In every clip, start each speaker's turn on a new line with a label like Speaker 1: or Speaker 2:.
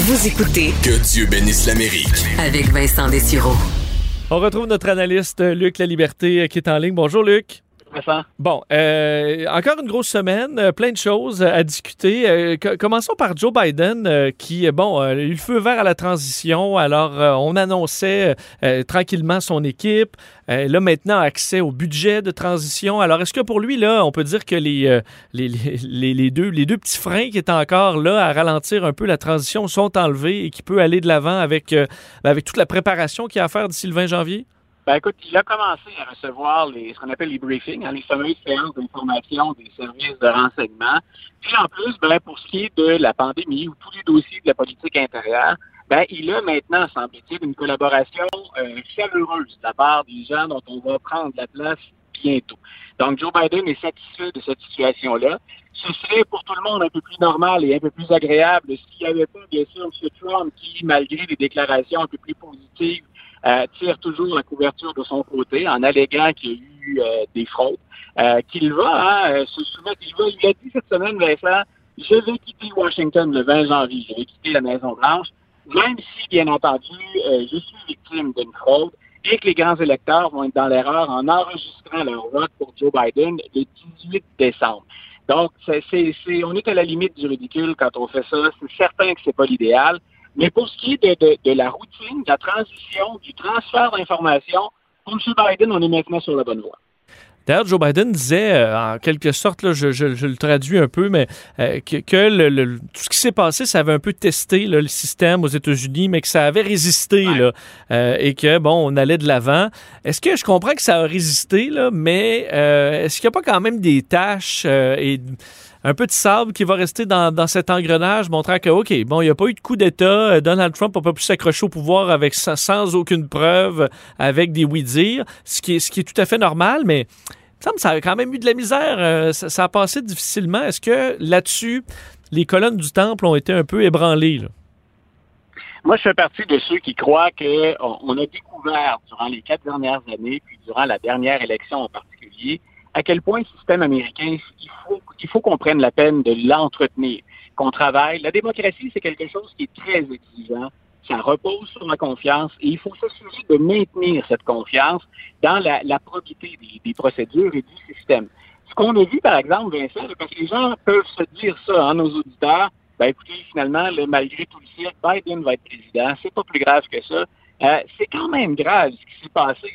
Speaker 1: Vous écoutez
Speaker 2: Que Dieu bénisse l'Amérique.
Speaker 1: avec Vincent Dessureau.
Speaker 3: On retrouve notre analyste Luc La Liberté qui est en ligne. Bonjour Luc. Bon, euh, encore une grosse semaine, euh, plein de choses à discuter. Euh, co- commençons par Joe Biden qui, bon, a eu le feu vert à la transition. Alors, on annonçait tranquillement son équipe. Euh, là, maintenant, accès au budget de transition. Alors, est-ce que pour lui, là, on peut dire que les, les, les- deux, les deux petits freins qui étaient encore là à ralentir un peu la transition sont enlevés et qu'il peut aller de l'avant avec, avec toute la préparation qu'il y a à faire d'ici le 20 janvier?
Speaker 4: Ben écoute, il a commencé à recevoir les, ce qu'on appelle les briefings, hein, les fameuses séances d'information des services de renseignement. Puis en plus, ben, pour ce qui est de la pandémie ou tous les dossiers de la politique intérieure, ben, il a maintenant, semble-t-il, une collaboration euh, chaleureuse de la part des gens dont on va prendre la place bientôt. Donc, Joe Biden est satisfait de cette situation-là. Ce serait pour tout le monde un peu plus normal et un peu plus agréable s'il n'y avait pas, bien sûr, M. Trump qui, malgré des déclarations un peu plus positives, euh, tire toujours la couverture de son côté en alléguant qu'il y a eu euh, des fraudes, euh, qu'il va hein, euh, se soumettre. Il, va, il a dit cette semaine, Vincent, je vais quitter Washington le 20 janvier, je vais quitter la Maison-Blanche, même si, bien entendu, euh, je suis victime d'une fraude et que les grands électeurs vont être dans l'erreur en enregistrant leur vote pour Joe Biden le 18 décembre. Donc, on est à la limite du ridicule quand on fait ça. C'est certain que c'est pas l'idéal. Mais pour ce qui est de, de, de la routine, de la transition, du transfert d'informations, pour M. Biden, on est maintenant sur la bonne voie.
Speaker 3: D'ailleurs, Joe Biden disait, euh, en quelque sorte, là, je, je- je le traduis un peu, mais euh, que, que le- le- tout ce qui s'est passé, ça avait un peu testé là, le système aux États-Unis, mais que ça avait résisté
Speaker 4: Ouais.
Speaker 3: là, euh, et que, bon, on allait de l'avant. Est-ce que je comprends que ça a résisté, là, mais est-ce qu'il n'y a pas quand même des tâches et un peu de sable qui va rester dans, dans cet engrenage, montrant que, OK, bon, il n'y a pas eu de coup d'État. euh, Donald Trump n'a pas pu s'accrocher au pouvoir avec sans, sans aucune preuve, avec des oui-dire, ce qui, est, ce qui est tout à fait normal, mais ça a quand même eu de la misère. euh, ça, a passé difficilement. Est-ce que là-dessus, les colonnes du temple ont été un peu ébranlées? là?
Speaker 4: Moi, je fais partie de ceux qui croient qu'on on a découvert durant les quatre dernières années, puis durant la dernière élection en particulier, à quel point le système américain, il faut, qu'on prenne la peine de l'entretenir, qu'on travaille. La démocratie, c'est quelque chose qui est très exigeant. Ça repose sur la confiance et il faut s'assurer de maintenir cette confiance dans la, probité des, procédures et du système. Ce qu'on a vu, par exemple, Vincent, parce que les gens peuvent se dire ça, hein, nos auditeurs, ben écoutez, finalement, malgré tout le cirque, Biden va être président. C'est pas plus grave que ça. Euh, c'est quand même grave ce qui s'est passé.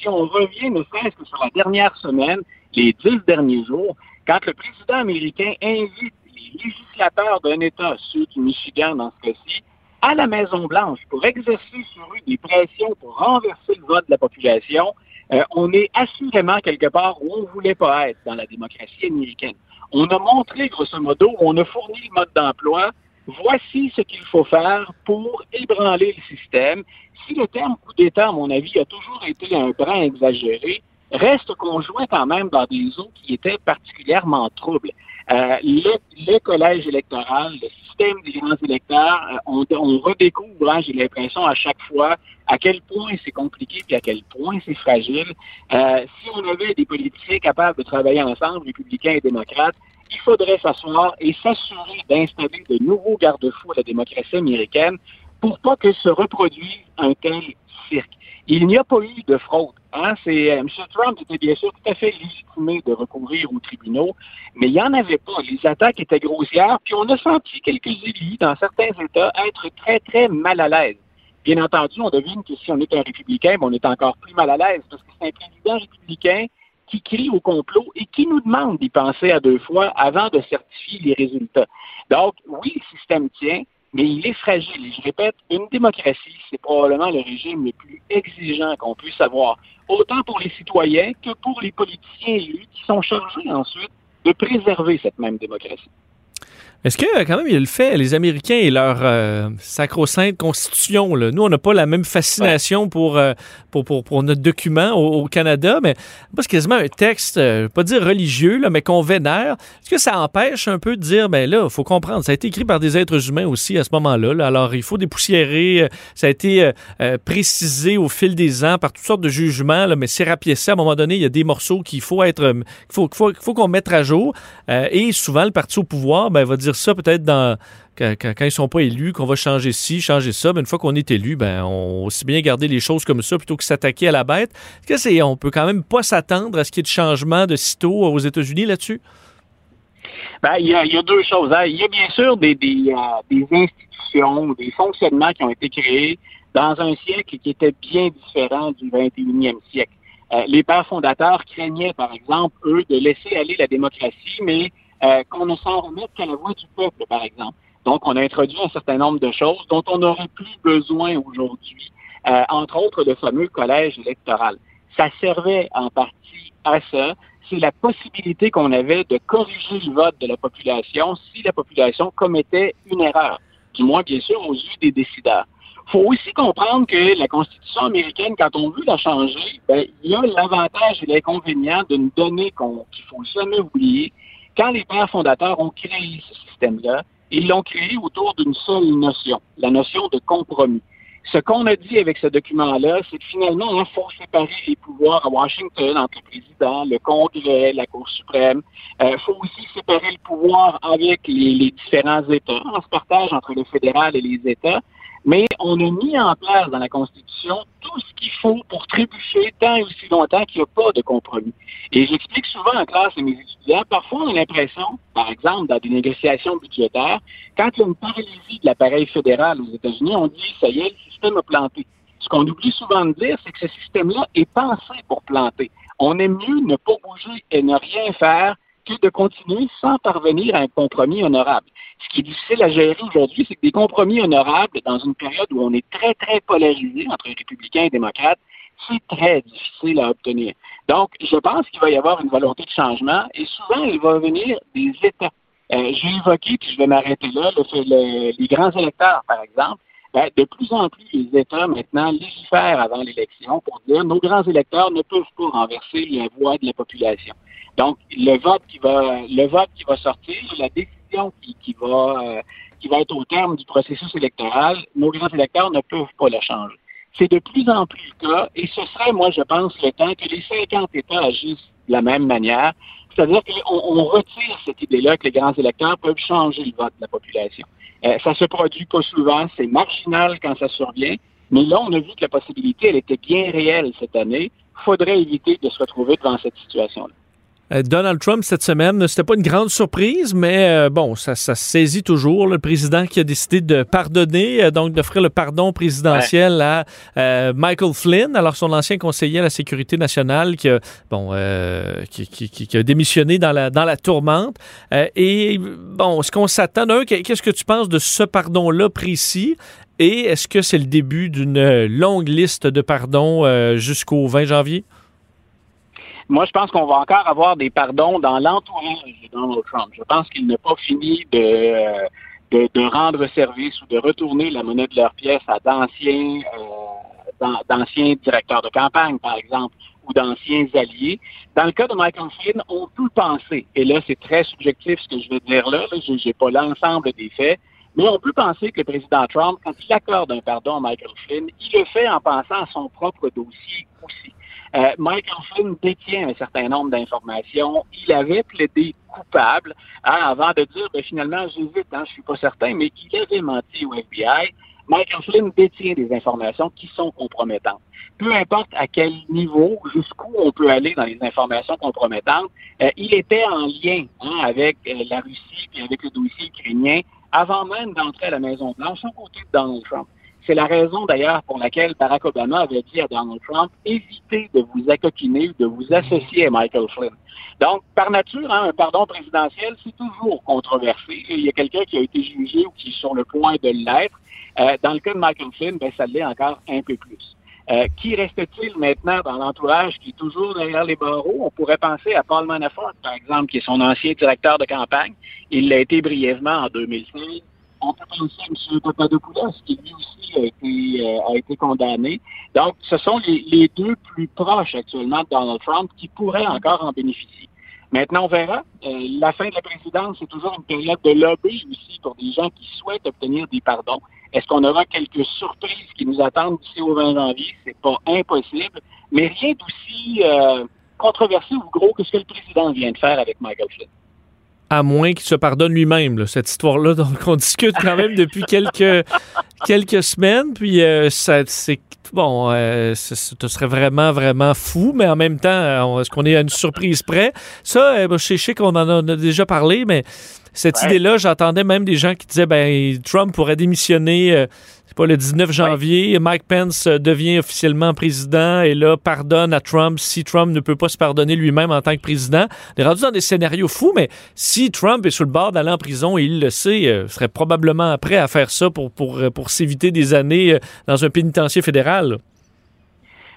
Speaker 4: Si on revient ne serait-ce que sur la dernière semaine, les dix derniers jours, quand le président américain invite les législateurs d'un État, ceux du Michigan dans ce cas-ci, à la Maison-Blanche pour exercer sur eux des pressions pour renverser le vote de la population, euh, on est assurément quelque part où on ne voulait pas être dans la démocratie américaine. On a montré, grosso modo, on a fourni le mode d'emploi. Voici ce qu'il faut faire pour ébranler le système. Si le terme coup d'État, à mon avis, a toujours été un brin exagéré, reste qu'on jouait quand même dans des eaux qui étaient particulièrement troubles. Euh, le, le collège électoral, le système des grands électeurs, euh, on, on redécouvre, hein, j'ai l'impression à chaque fois, à quel point c'est compliqué et à quel point c'est fragile. Euh, si on avait des politiciens capables de travailler ensemble, républicains et démocrates, il faudrait s'asseoir et s'assurer d'installer de nouveaux garde-fous à la démocratie américaine pour pas que se reproduise un tel cirque. Il n'y a pas eu de fraude. Hein? C'est, euh, M. Trump était bien sûr tout à fait légitimé de recourir aux tribunaux, mais il n'y en avait pas. Les attaques étaient grossières, puis on a senti quelques élus dans certains États être très, très mal à l'aise. Bien entendu, on devine que si on est un républicain, ben, on est encore plus mal à l'aise parce que c'est un président républicain qui crie au complot et qui nous demande d'y penser à deux fois avant de certifier les résultats. Donc, oui, le système tient, mais il est fragile. Et je répète, une démocratie, c'est probablement le régime le plus exigeant qu'on puisse avoir, autant pour les citoyens que pour les politiciens élus qui sont chargés ensuite de préserver cette même démocratie.
Speaker 3: Est-ce que, quand même, il le fait, les Américains et leur euh, sacro-sainte constitution, là, nous, on n'a pas la même fascination pour, euh, pour, pour, pour notre document au, au Canada, mais c'est quasiment un texte, euh, pas dire religieux, là, mais qu'on vénère. Est-ce que ça empêche un peu de dire, ben là, il faut comprendre, ça a été écrit par des êtres humains aussi à ce moment-là, là, alors il faut dépoussiérer, euh, ça a été euh, euh, précisé au fil des ans par toutes sortes de jugements, là, mais c'est rapiécé, à un moment donné, il y a des morceaux qu'il faut être, euh, qu'il faut, qu'il faut, qu'on mette à jour, euh, et souvent, le parti au pouvoir, ben, va dire ça peut-être dans quand, quand, ils sont pas élus, qu'on va changer ci, changer ça. Mais une fois qu'on est élu, ben on aussi bien garder les choses comme ça plutôt que s'attaquer à la bête. Est-ce que c'est, on peut quand même pas s'attendre à ce qu'il y ait de changement de sitôt aux États-Unis là-dessus?
Speaker 4: Ben, il, y a, deux choses. Hein. Il y a bien sûr des, des, euh, des institutions, des fonctionnements qui ont été créés dans un siècle qui était bien différent du 21e siècle. Euh, les pères fondateurs craignaient, par exemple, eux, de laisser aller la démocratie, mais euh, qu'on ne s'en remette qu'à la voix du peuple, par exemple. Donc, on a introduit un certain nombre de choses dont on n'aurait plus besoin aujourd'hui, euh, entre autres le fameux collège électoral. Ça servait en partie à ça. C'est la possibilité qu'on avait de corriger le vote de la population si la population commettait une erreur, du moins, bien sûr, aux yeux des décideurs. Il faut aussi comprendre que la Constitution américaine, quand on veut la changer, ben, il y a l'avantage et l'inconvénient d'une donnée qu'il ne faut jamais oublier. Quand les pères fondateurs ont créé ce système-là, ils l'ont créé autour d'une seule notion, la notion de compromis. Ce qu'on a dit avec ce document-là, c'est que finalement, il faut séparer les pouvoirs à Washington entre le président, le Congrès, la Cour suprême. Il euh, faut aussi séparer le pouvoir avec les, les différents États. On se partage entre le fédéral et les États. Mais on a mis en place dans la Constitution tout ce qu'il faut pour trébucher tant et aussi longtemps qu'il n'y a pas de compromis. Et j'explique souvent en classe à mes étudiants, parfois on a l'impression, par exemple, dans des négociations budgétaires, quand il y a une paralysie de l'appareil fédéral aux États-Unis, on dit, ça y est, le système a planté. Ce qu'on oublie souvent de dire, c'est que ce système-là est pensé pour planter. On aime mieux ne pas bouger et ne rien faire de continuer sans parvenir à un compromis honorable. Ce qui est difficile à gérer aujourd'hui, c'est que des compromis honorables, dans une période où on est très, très polarisé entre républicains et démocrates, c'est très difficile à obtenir. Donc, je pense qu'il va y avoir une volonté de changement et souvent, il va venir des États. Euh, J'ai évoqué, puis je vais m'arrêter là, le, les grands électeurs, par exemple. Ben, de plus en plus, les États maintenant légifèrent avant l'élection pour dire nos grands électeurs ne peuvent pas renverser la voix de la population. Donc, le vote qui va, le vote qui va sortir, la décision qui, va, euh, qui va être au terme du processus électoral, nos grands électeurs ne peuvent pas le changer. C'est de plus en plus le cas, et ce serait, moi, je pense, le temps que les 50 États agissent de la même manière. C'est-à-dire qu'on on retire cette idée-là que les grands électeurs peuvent changer le vote de la population. Euh, ça se produit pas souvent, c'est marginal quand ça survient, mais là, on a vu que la possibilité, elle était bien réelle cette année. Faudrait éviter de se retrouver devant cette situation-là.
Speaker 3: Euh, Donald Trump cette semaine, c'était pas une grande surprise, mais euh, bon, ça, ça saisit toujours le président qui a décidé de pardonner, euh, donc d'offrir le pardon présidentiel à Michael Flynn, alors son ancien conseiller à la sécurité nationale qui a, bon, qui, qui, qui, a démissionné dans la, dans la tourmente. et bon, est-ce qu'on s'attend Qu'est-ce que tu penses de ce pardon-là précis? Et est-ce que c'est le début d'une longue liste de pardons jusqu'au 20 janvier?
Speaker 4: Moi, je pense qu'on va encore avoir des pardons dans l'entourage de Donald Trump. Je pense qu'il n'a pas fini de, de, de, rendre service ou de retourner la monnaie de leur pièce à d'anciens euh, d'anciens directeurs de campagne, par exemple, ou d'anciens alliés. Dans le cas de Michael Flynn, on peut penser, et là c'est très subjectif ce que je vais dire là, là je n'ai pas l'ensemble des faits, mais on peut penser que le président Trump, quand il accorde un pardon à Michael Flynn, il le fait en pensant à son propre dossier aussi. Euh, Michael Flynn détient un certain nombre d'informations. Il avait plaidé coupable hein, avant de dire, ben, finalement, j'hésite, hein, je suis pas certain, mais qu'il avait menti au FBI. Michael Flynn détient des informations qui sont compromettantes. Peu importe à quel niveau, jusqu'où on peut aller dans les informations compromettantes, euh, il était en lien hein, avec euh, la Russie et avec le dossier ukrainien avant même d'entrer à la Maison-Blanche aux côté de Donald Trump. C'est la raison d'ailleurs pour laquelle Barack Obama avait dit à Donald Trump, évitez de vous accoquiner ou de vous associer à Michael Flynn. Donc, par nature, hein, un pardon présidentiel, c'est toujours controversé. Il y a quelqu'un qui a été jugé ou qui est sur le point de l'être. Euh, dans le cas de Michael Flynn, ben, ça l'est encore un peu plus. Euh, qui reste-t-il maintenant dans l'entourage qui est toujours derrière les barreaux? On pourrait penser à Paul Manafort, par exemple, qui est son ancien directeur de campagne. Il l'a été brièvement en 2016 on peut penser à M. Papadopoulos, qui lui aussi a été, euh, a été condamné. Donc, ce sont les, les, deux plus proches actuellement de Donald Trump qui pourraient encore en bénéficier. Maintenant, on verra. Euh, la fin de la présidence, c'est toujours une période de lobby aussi pour des gens qui souhaitent obtenir des pardons. Est-ce qu'on aura quelques surprises qui nous attendent d'ici au 20 janvier? C'est pas impossible, mais rien d'aussi euh, controversé ou gros que ce que le président vient de faire avec Michael Flynn.
Speaker 3: À moins qu'il se pardonne lui-même, cette histoire-là. Donc, on discute quand même depuis quelques, quelques semaines. Puis, euh, ça, c'est bon, euh, ce serait vraiment, vraiment fou, mais en même temps, est-ce qu'on est à une surprise près? Ça, euh, je sais qu'on en a déjà parlé, mais cette idée-là, j'entendais même des gens qui disaient, ben, Trump pourrait démissionner. Euh, pas, le 19 janvier, Mike Pence euh, devient officiellement président et là, pardonne à Trump si Trump ne peut pas se pardonner lui-même en tant que président. On est rendu dans des scénarios fous, mais si Trump est sur le bord d'aller en prison et il le sait, il euh, serait probablement prêt à faire ça pour, pour, euh, pour s'éviter des années dans un pénitencier fédéral.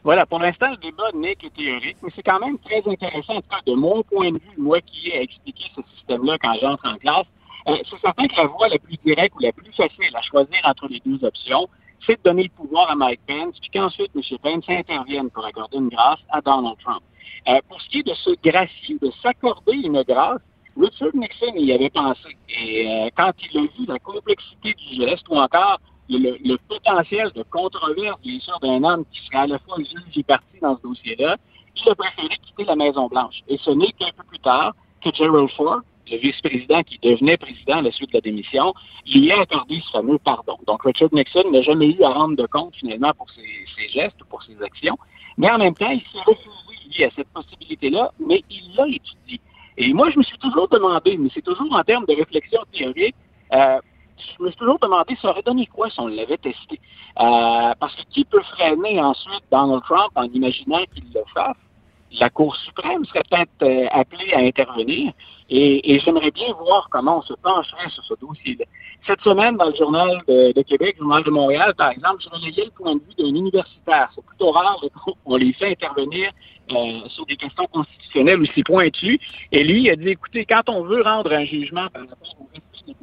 Speaker 4: Voilà, pour l'instant, le débat n'est que théorique, mais c'est quand même très intéressant, en tout cas de mon point de vue, moi qui ai expliqué ce système-là quand j'entre en classe. Euh, c'est certain que la voie la plus directe ou la plus facile à choisir entre les deux options, c'est de donner le pouvoir à Mike Pence, puis qu'ensuite M. Pence intervienne pour accorder une grâce à Donald Trump. Euh, pour ce qui est de se gracier, de s'accorder une grâce, Richard Nixon y avait pensé. Et euh, quand il a vu la complexité du geste ou encore le, potentiel de controverse, bien sûr, d'un homme qui serait à la fois juge et parti dans ce dossier-là, il a préféré quitter la Maison-Blanche. Et ce n'est qu'un peu plus tard que Gerald Ford le vice-président qui devenait président à la suite de la démission, lui a accordé ce fameux pardon. Donc, Richard Nixon n'a jamais eu à rendre de compte finalement pour ses, gestes ou pour ses actions, mais en même temps, il s'est refusé à cette possibilité-là, mais il l'a étudié. Et moi, je me suis toujours demandé, mais c'est toujours en termes de réflexion théorique, euh, je me suis toujours demandé, ça aurait donné quoi si on l'avait testé? Euh, parce que qui peut freiner ensuite Donald Trump en imaginant qu'il le fasse? la Cour suprême serait peut-être euh, appelée à intervenir et, j'aimerais bien voir comment on se pencherait sur ce dossier-là. Cette semaine, dans le Journal de, Québec, le Journal de Montréal, par exemple, je relayais le point de vue d'un universitaire. C'est plutôt rare qu'on les fait intervenir euh, sur des questions constitutionnelles aussi pointues. Et lui, il a dit, écoutez, quand on veut rendre un jugement par rapport au respect de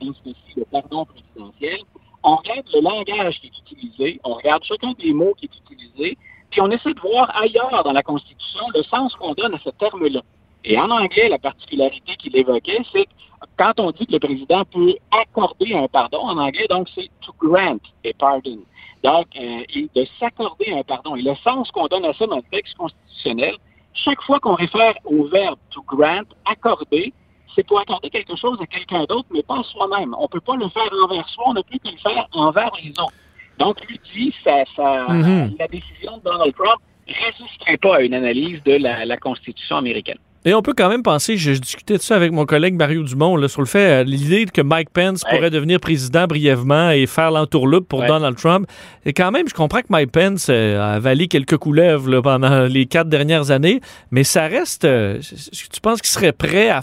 Speaker 4: dans ce cas-ci, le pardon présidentiel, on regarde le langage qui est utilisé, on regarde chacun des mots qui est utilisé, puis on essaie de voir ailleurs dans la Constitution le sens qu'on donne à ce terme-là. Et en anglais, la particularité qu'il évoquait, c'est que quand on dit que le président peut accorder un pardon, en anglais, donc c'est to grant a pardon. Donc, euh, de s'accorder un pardon. Et le sens qu'on donne à ça dans le texte constitutionnel, chaque fois qu'on réfère au verbe to grant, accorder, c'est pour accorder quelque chose à quelqu'un d'autre, mais pas à soi-même. On ne peut pas le faire envers soi, on n'a plus qu'à le faire envers les autres. Donc, lui dit, ça, mhm. la décision de Donald Trump ne résisterait pas à une analyse de la, Constitution américaine.
Speaker 3: Et on peut quand même penser, je, discutais de ça avec mon collègue Mario Dumont, là, sur le fait, euh, l'idée que Mike Pence pourrait devenir président brièvement et faire l'entourloupe pour Donald Trump. Et quand même, je comprends que Mike Pence euh, a avalé quelques couleuvres pendant les quatre dernières années, mais ça reste. Euh, tu penses qu'il serait prêt à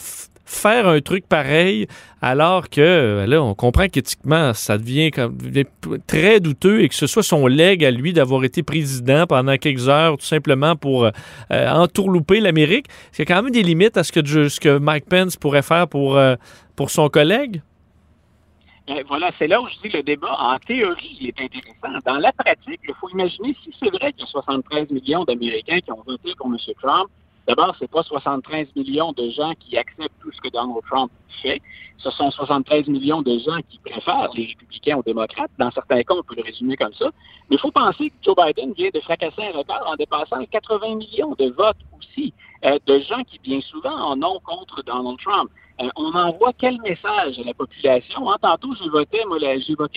Speaker 3: faire un truc pareil alors que euh, là, on comprend qu'éthiquement, ça devient, comme, très douteux et que ce soit son leg à lui d'avoir été président pendant quelques heures tout simplement pour euh, entourlouper l'Amérique. A quand même des limites à ce que, ce que Mike Pence pourrait faire pour, euh, pour son collègue?
Speaker 4: Ben, voilà, c'est là où je dis le débat, en théorie, il est intéressant. Dans la pratique, il faut imaginer si c'est vrai qu'il y a 73 millions d'Américains qui ont voté pour M. Trump, D'abord, c'est pas 73 millions de gens qui acceptent tout ce que Donald Trump fait. Ce sont 73 millions de gens qui préfèrent les républicains aux démocrates. Dans certains cas, on peut le résumer comme ça. Mais il faut penser que Joe Biden vient de fracasser un record en dépassant 80 millions de votes aussi, euh, de gens qui bien souvent en ont contre Donald Trump. Euh, on envoie quel message à la population? Hein, tantôt, j'évoquais,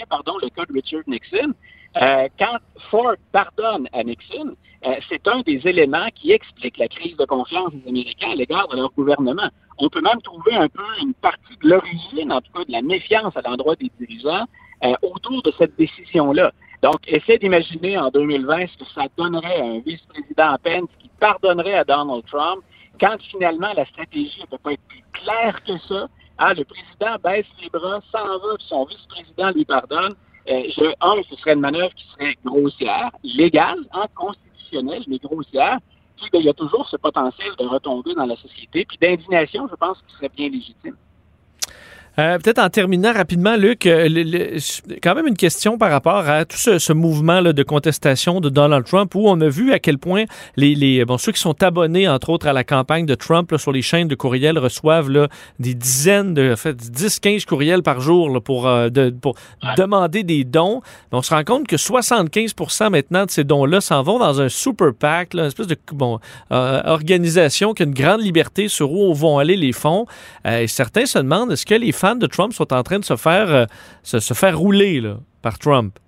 Speaker 4: pardon, le cas de Richard Nixon. Euh, quand Ford pardonne à Nixon, euh, c'est un des éléments qui explique la crise de confiance des Américains à l'égard de leur gouvernement. On peut même trouver un peu une partie de l'origine, en tout cas de la méfiance à l'endroit des dirigeants, euh, autour de cette décision-là. Donc, essaie d'imaginer en 2020 ce que ça donnerait à un vice-président Pence qui pardonnerait à Donald Trump quand finalement la stratégie ne peut pas être plus claire que ça. Ah, le président baisse les bras, s'en va, son vice-président lui pardonne. Euh, je, un, ce serait une manœuvre qui serait grossière, légale, en constitutionnelle, mais grossière. Puis, ben, il y a toujours ce potentiel de retomber dans la société. Puis d'indignation, je pense, qui serait bien légitime.
Speaker 3: Euh, Peut-être en terminant rapidement, Luc, euh, le- le- quand même une question par rapport à tout ce, ce mouvement là, de contestation de Donald Trump où on a vu à quel point les, les bon, ceux qui sont abonnés, entre autres, à la campagne de Trump là, sur les chaînes de courriels reçoivent là, des dizaines, de, en fait, 10-15 courriels par jour là, pour, euh, de- pour demander des dons. On se rend compte que 75% maintenant de ces dons-là s'en vont dans un super PAC, une espèce de bon, organisation qui a une grande liberté sur où vont aller les fonds. Et certains se demandent est-ce que les fans de Trump sont en train de se faire, euh, se, faire rouler par Trump?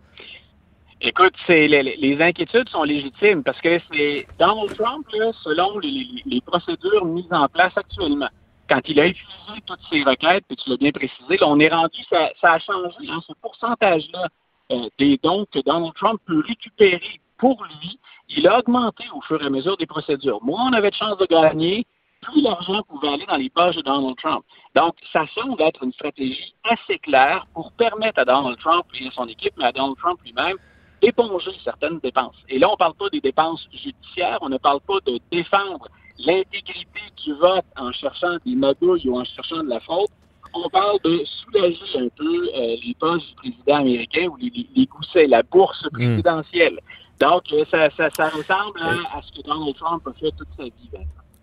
Speaker 4: Écoute, les, inquiétudes sont légitimes parce que c'est Donald Trump, là, selon les, procédures mises en place actuellement, quand il a utilisé toutes ces requêtes, puis tu l'as bien précisé, là, on est rendu, ça, a changé, hein, ce pourcentage-là euh, des dons que Donald Trump peut récupérer pour lui, il a augmenté au fur et à mesure des procédures. Moins on avait de chances de gagner, plus l'argent pouvait aller dans les poches de Donald Trump. Donc, ça semble être une stratégie assez claire pour permettre à Donald Trump et à son équipe, mais à Donald Trump lui-même, d'éponger certaines dépenses. Et là, on ne parle pas des dépenses judiciaires, on ne parle pas de défendre l'intégrité du vote en cherchant des magouilles ou en cherchant de la faute. On parle de soulager un peu euh, les poches du président américain ou les, les, les goussets, la bourse présidentielle. Donc, euh, ça, ça, ça ressemble à, à ce que Donald Trump a fait toute sa vie.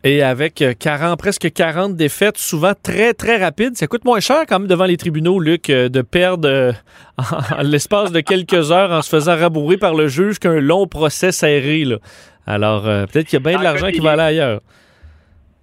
Speaker 3: Et avec euh, 40, presque 40 défaites, souvent très, très rapides, ça coûte moins cher quand même devant les tribunaux, Luc, euh, de perdre euh, l'espace de quelques heures en se faisant rabourer par le juge qu'un long procès serré. Là. Alors, euh, peut-être qu'il y a bien de l'argent qui va aller ailleurs.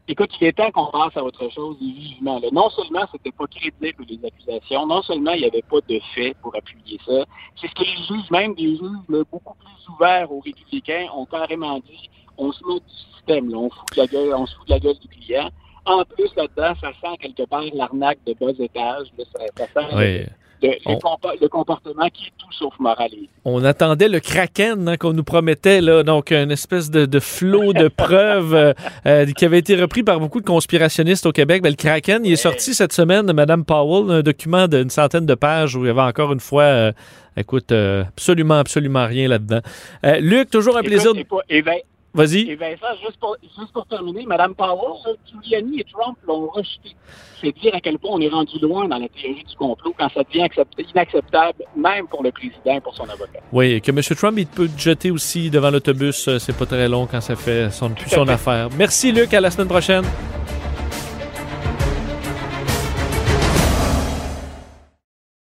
Speaker 4: Écoute, il est temps qu'on passe à autre chose et vivement. là. Non seulement c'était pas crédible les accusations, non seulement il n'y avait pas de faits pour appuyer ça, c'est ce que les juges, même des juges là, beaucoup plus ouverts aux républicains, ont carrément dit on se moque du système, là, on fout de la gueule, on se fout de la gueule du client. En plus, là-dedans, ça sent quelque part l'arnaque de bas étage. là, ça, ça sent
Speaker 3: Oui.
Speaker 4: le, le-
Speaker 3: On-
Speaker 4: le compa- le comportement qui est tout sauf moralisé.
Speaker 3: On attendait le Kraken hein, qu'on nous promettait, là, donc une espèce de, de flot de preuves euh, euh, qui avait été repris par beaucoup de conspirationnistes au Québec. Ben, le Kraken, il est sorti cette semaine de Mme Powell, un document d'une centaine de pages où il y avait encore une fois, euh, écoute, euh, absolument, absolument rien là-dedans. Luc, toujours un plaisir.
Speaker 4: Et
Speaker 3: Vas-y.
Speaker 4: Et Vincent, juste pour, juste pour terminer, Mme Powell, Giuliani et Trump l'ont rejeté. C'est dire à quel point on est rendu loin dans la théorie du complot quand ça devient accept- inacceptable, même pour le président et pour son avocat.
Speaker 3: Oui, que M. Trump, il peut te jeter aussi devant l'autobus. euh, C'est pas très long quand ça fait son, affaire. Merci, Luc. À la semaine prochaine.